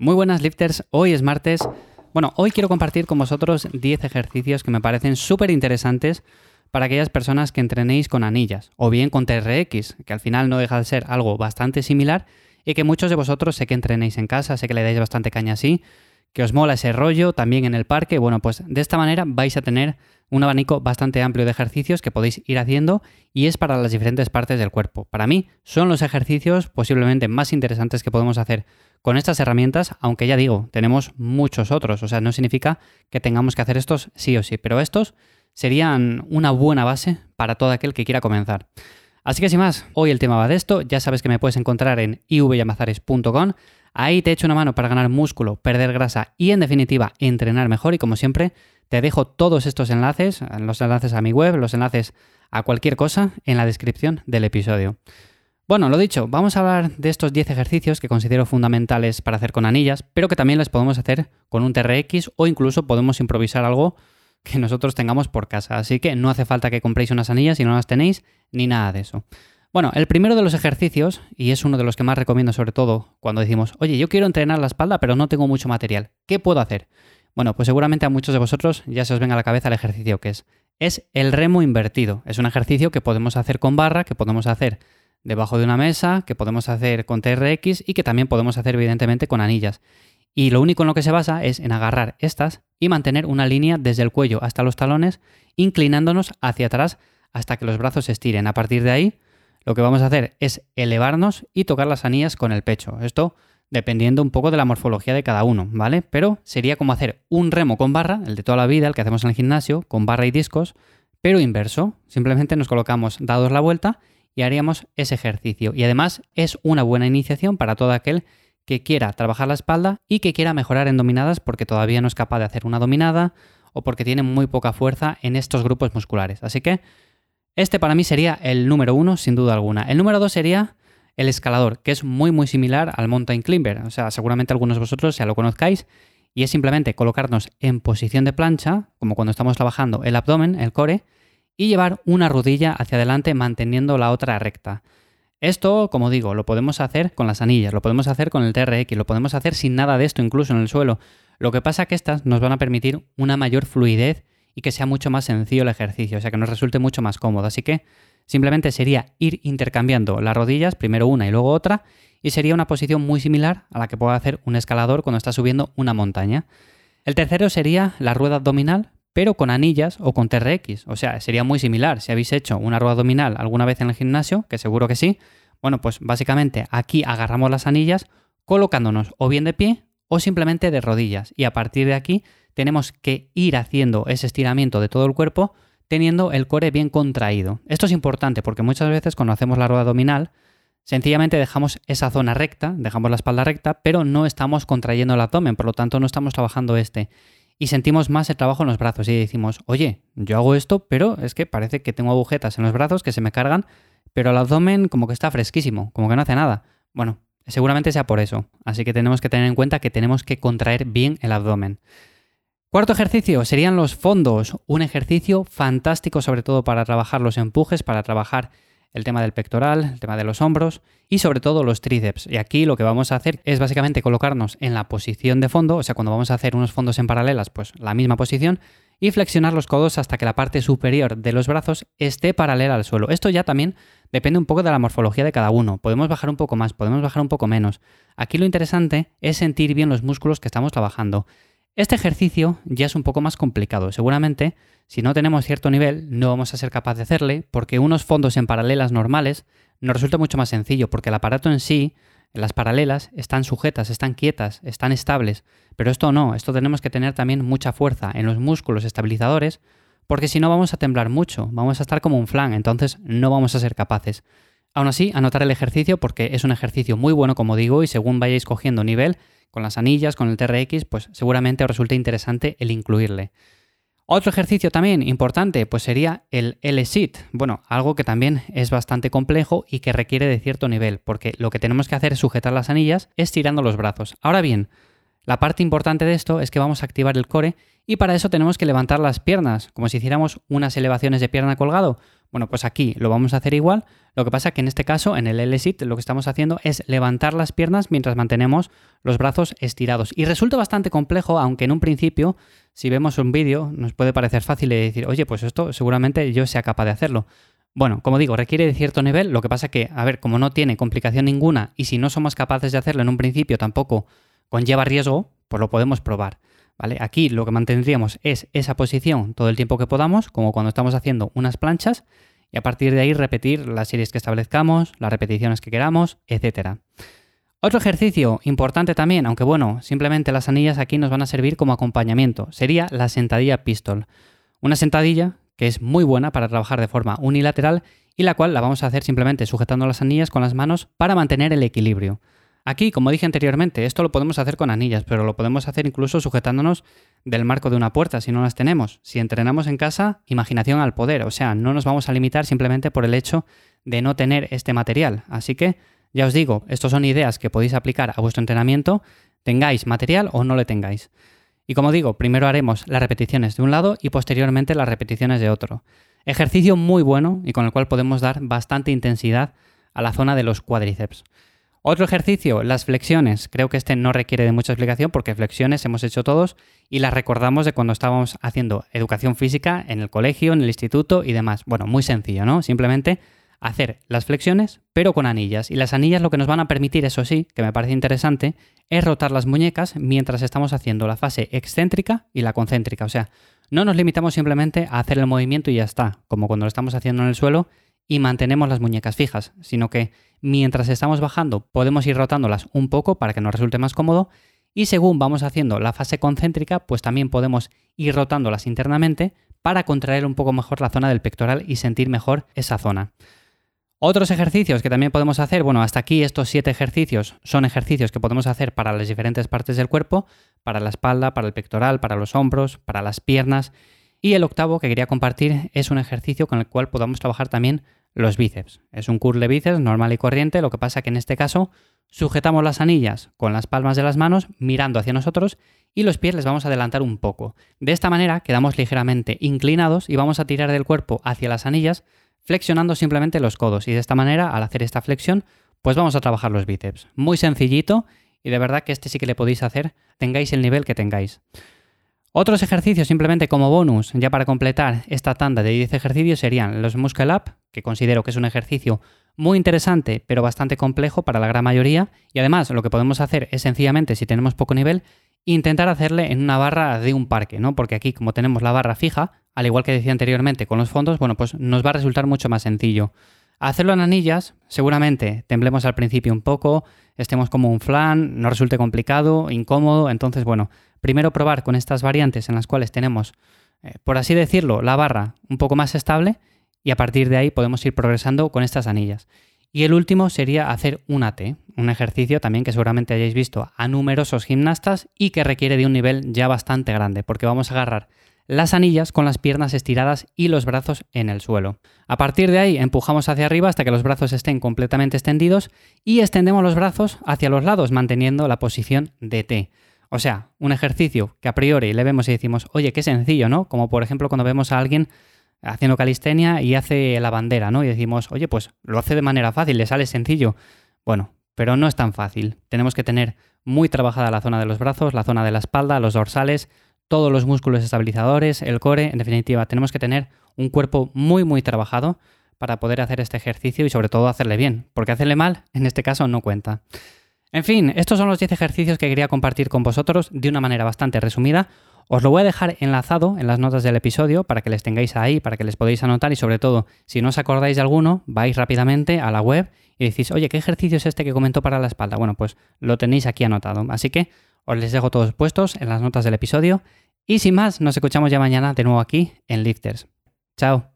Muy buenas lifters, hoy es martes. Bueno, hoy quiero compartir con vosotros 10 ejercicios que me parecen súper interesantes para aquellas personas que entrenéis con anillas o bien con TRX, que al final no deja de ser algo bastante similar y que muchos de vosotros sé que entrenéis en casa, sé que le dais bastante caña así, que os mola ese rollo también en el parque. Bueno, pues de esta manera vais a tener un abanico bastante amplio de ejercicios que podéis ir haciendo y es para las diferentes partes del cuerpo. Para mí son los ejercicios posiblemente más interesantes que podemos hacer con estas herramientas, aunque ya digo, tenemos muchos otros, o sea, no significa que tengamos que hacer estos sí o sí, pero estos serían una buena base para todo aquel que quiera comenzar. Así que sin más, hoy el tema va de esto, ya sabes que me puedes encontrar en ivyamazares.com, ahí te echo una mano para ganar músculo, perder grasa y en definitiva entrenar mejor. Y como siempre te dejo todos estos enlaces, los enlaces a mi web, los enlaces a cualquier cosa en la descripción del episodio. Bueno, lo dicho, vamos a hablar de estos 10 ejercicios que considero fundamentales para hacer con anillas, pero que también les podemos hacer con un TRX o incluso podemos improvisar algo que nosotros tengamos por casa. Así que no hace falta que compréis unas anillas si no las tenéis, ni nada de eso. Bueno, el primero de los ejercicios, y es uno de los que más recomiendo sobre todo cuando decimos, oye, yo quiero entrenar la espalda pero no tengo mucho material, ¿qué puedo hacer? Bueno, pues seguramente a muchos de vosotros ya se os venga a la cabeza el ejercicio que es. Es el remo invertido. Es un ejercicio que podemos hacer con barra, que podemos hacer debajo de una mesa, que podemos hacer con TRX y que también podemos hacer evidentemente con anillas. Y lo único en lo que se basa es en agarrar estas y mantener una línea desde el cuello hasta los talones, inclinándonos hacia atrás hasta que los brazos se estiren. A partir de ahí, lo que vamos a hacer es elevarnos y tocar las anillas con el pecho. Esto dependiendo un poco de la morfología de cada uno, ¿vale? Pero sería como hacer un remo con barra, el de toda la vida, el que hacemos en el gimnasio, con barra y discos, pero inverso. Simplemente nos colocamos dados la vuelta y haríamos ese ejercicio. Y además es una buena iniciación para todo aquel que quiera trabajar la espalda y que quiera mejorar en dominadas porque todavía no es capaz de hacer una dominada o porque tiene muy poca fuerza en estos grupos musculares. Así que este para mí sería el número uno, sin duda alguna. El número dos sería el escalador, que es muy muy similar al mountain climber. O sea, seguramente algunos de vosotros ya lo conozcáis. Y es simplemente colocarnos en posición de plancha, como cuando estamos trabajando el abdomen, el core, y llevar una rodilla hacia adelante manteniendo la otra recta. Esto, como digo, lo podemos hacer con las anillas, lo podemos hacer con el TRX, lo podemos hacer sin nada de esto incluso en el suelo. Lo que pasa es que estas nos van a permitir una mayor fluidez y que sea mucho más sencillo el ejercicio, o sea que nos resulte mucho más cómodo. Así que simplemente sería ir intercambiando las rodillas, primero una y luego otra, y sería una posición muy similar a la que puede hacer un escalador cuando está subiendo una montaña. El tercero sería la rueda abdominal, pero con anillas o con TRX. O sea, sería muy similar. Si habéis hecho una rueda abdominal alguna vez en el gimnasio, que seguro que sí, bueno, pues básicamente aquí agarramos las anillas colocándonos o bien de pie o simplemente de rodillas. Y a partir de aquí tenemos que ir haciendo ese estiramiento de todo el cuerpo teniendo el core bien contraído. Esto es importante porque muchas veces cuando hacemos la rueda abdominal, sencillamente dejamos esa zona recta, dejamos la espalda recta, pero no estamos contrayendo el abdomen, por lo tanto no estamos trabajando este y sentimos más el trabajo en los brazos y decimos, oye, yo hago esto, pero es que parece que tengo agujetas en los brazos que se me cargan, pero el abdomen como que está fresquísimo, como que no hace nada. Bueno, seguramente sea por eso, así que tenemos que tener en cuenta que tenemos que contraer bien el abdomen. Cuarto ejercicio serían los fondos, un ejercicio fantástico sobre todo para trabajar los empujes, para trabajar el tema del pectoral, el tema de los hombros y sobre todo los tríceps. Y aquí lo que vamos a hacer es básicamente colocarnos en la posición de fondo, o sea, cuando vamos a hacer unos fondos en paralelas, pues la misma posición, y flexionar los codos hasta que la parte superior de los brazos esté paralela al suelo. Esto ya también depende un poco de la morfología de cada uno. Podemos bajar un poco más, podemos bajar un poco menos. Aquí lo interesante es sentir bien los músculos que estamos trabajando. Este ejercicio ya es un poco más complicado. Seguramente, si no tenemos cierto nivel, no vamos a ser capaz de hacerle porque unos fondos en paralelas normales nos resulta mucho más sencillo porque el aparato en sí, las paralelas, están sujetas, están quietas, están estables. Pero esto no, esto tenemos que tener también mucha fuerza en los músculos estabilizadores porque si no vamos a temblar mucho, vamos a estar como un flan, entonces no vamos a ser capaces. Aún así, anotar el ejercicio porque es un ejercicio muy bueno, como digo, y según vayáis cogiendo nivel, con las anillas, con el TRX, pues seguramente os resulte interesante el incluirle. Otro ejercicio también importante, pues sería el L-sit. Bueno, algo que también es bastante complejo y que requiere de cierto nivel, porque lo que tenemos que hacer es sujetar las anillas estirando los brazos. Ahora bien, la parte importante de esto es que vamos a activar el core y para eso tenemos que levantar las piernas, como si hiciéramos unas elevaciones de pierna colgado. Bueno, pues aquí lo vamos a hacer igual. Lo que pasa que en este caso, en el L-sit, lo que estamos haciendo es levantar las piernas mientras mantenemos los brazos estirados. Y resulta bastante complejo, aunque en un principio, si vemos un vídeo, nos puede parecer fácil decir, oye, pues esto seguramente yo sea capaz de hacerlo. Bueno, como digo, requiere de cierto nivel, lo que pasa que, a ver, como no tiene complicación ninguna y si no somos capaces de hacerlo en un principio tampoco conlleva riesgo, pues lo podemos probar. Aquí lo que mantendríamos es esa posición todo el tiempo que podamos, como cuando estamos haciendo unas planchas, y a partir de ahí repetir las series que establezcamos, las repeticiones que queramos, etc. Otro ejercicio importante también, aunque bueno, simplemente las anillas aquí nos van a servir como acompañamiento, sería la sentadilla pistol. Una sentadilla que es muy buena para trabajar de forma unilateral y la cual la vamos a hacer simplemente sujetando las anillas con las manos para mantener el equilibrio. Aquí, como dije anteriormente, esto lo podemos hacer con anillas, pero lo podemos hacer incluso sujetándonos del marco de una puerta si no las tenemos. Si entrenamos en casa, imaginación al poder, o sea, no nos vamos a limitar simplemente por el hecho de no tener este material. Así que, ya os digo, estos son ideas que podéis aplicar a vuestro entrenamiento, tengáis material o no le tengáis. Y como digo, primero haremos las repeticiones de un lado y posteriormente las repeticiones de otro. Ejercicio muy bueno y con el cual podemos dar bastante intensidad a la zona de los cuádriceps. Otro ejercicio, las flexiones. Creo que este no requiere de mucha explicación porque flexiones hemos hecho todos y las recordamos de cuando estábamos haciendo educación física en el colegio, en el instituto y demás. Bueno, muy sencillo, ¿no? Simplemente hacer las flexiones, pero con anillas. Y las anillas lo que nos van a permitir, eso sí, que me parece interesante, es rotar las muñecas mientras estamos haciendo la fase excéntrica y la concéntrica. O sea, no nos limitamos simplemente a hacer el movimiento y ya está, como cuando lo estamos haciendo en el suelo y mantenemos las muñecas fijas, sino que mientras estamos bajando podemos ir rotándolas un poco para que nos resulte más cómodo y según vamos haciendo la fase concéntrica, pues también podemos ir rotándolas internamente para contraer un poco mejor la zona del pectoral y sentir mejor esa zona. Otros ejercicios que también podemos hacer, bueno, hasta aquí estos siete ejercicios son ejercicios que podemos hacer para las diferentes partes del cuerpo, para la espalda, para el pectoral, para los hombros, para las piernas. Y el octavo que quería compartir es un ejercicio con el cual podamos trabajar también los bíceps. Es un curl de bíceps normal y corriente, lo que pasa que en este caso sujetamos las anillas con las palmas de las manos mirando hacia nosotros y los pies les vamos a adelantar un poco. De esta manera quedamos ligeramente inclinados y vamos a tirar del cuerpo hacia las anillas flexionando simplemente los codos y de esta manera al hacer esta flexión pues vamos a trabajar los bíceps. Muy sencillito y de verdad que este sí que le podéis hacer tengáis el nivel que tengáis. Otros ejercicios simplemente como bonus, ya para completar esta tanda de 10 ejercicios, serían los Muscle Up, que considero que es un ejercicio muy interesante, pero bastante complejo para la gran mayoría. Y además, lo que podemos hacer es sencillamente, si tenemos poco nivel, intentar hacerle en una barra de un parque, ¿no? Porque aquí, como tenemos la barra fija, al igual que decía anteriormente con los fondos, bueno, pues nos va a resultar mucho más sencillo. Hacerlo en anillas, seguramente temblemos al principio un poco, estemos como un flan, no resulte complicado, incómodo, entonces bueno, primero probar con estas variantes en las cuales tenemos, eh, por así decirlo, la barra un poco más estable y a partir de ahí podemos ir progresando con estas anillas. Y el último sería hacer un AT, un ejercicio también que seguramente hayáis visto a numerosos gimnastas y que requiere de un nivel ya bastante grande, porque vamos a agarrar las anillas con las piernas estiradas y los brazos en el suelo. A partir de ahí empujamos hacia arriba hasta que los brazos estén completamente extendidos y extendemos los brazos hacia los lados manteniendo la posición de T. O sea, un ejercicio que a priori le vemos y decimos, oye, qué sencillo, ¿no? Como por ejemplo cuando vemos a alguien haciendo calistenia y hace la bandera, ¿no? Y decimos, oye, pues lo hace de manera fácil, le sale sencillo. Bueno, pero no es tan fácil. Tenemos que tener muy trabajada la zona de los brazos, la zona de la espalda, los dorsales, todos los músculos estabilizadores, el core, en definitiva, tenemos que tener un cuerpo muy, muy trabajado para poder hacer este ejercicio y sobre todo hacerle bien, porque hacerle mal, en este caso, no cuenta. En fin, estos son los 10 ejercicios que quería compartir con vosotros de una manera bastante resumida. Os lo voy a dejar enlazado en las notas del episodio para que les tengáis ahí, para que les podáis anotar y sobre todo, si no os acordáis de alguno, vais rápidamente a la web y decís, oye, ¿qué ejercicio es este que comentó para la espalda? Bueno, pues lo tenéis aquí anotado. Así que os les dejo todos puestos en las notas del episodio. Y sin más, nos escuchamos ya mañana de nuevo aquí en Lifters. Chao.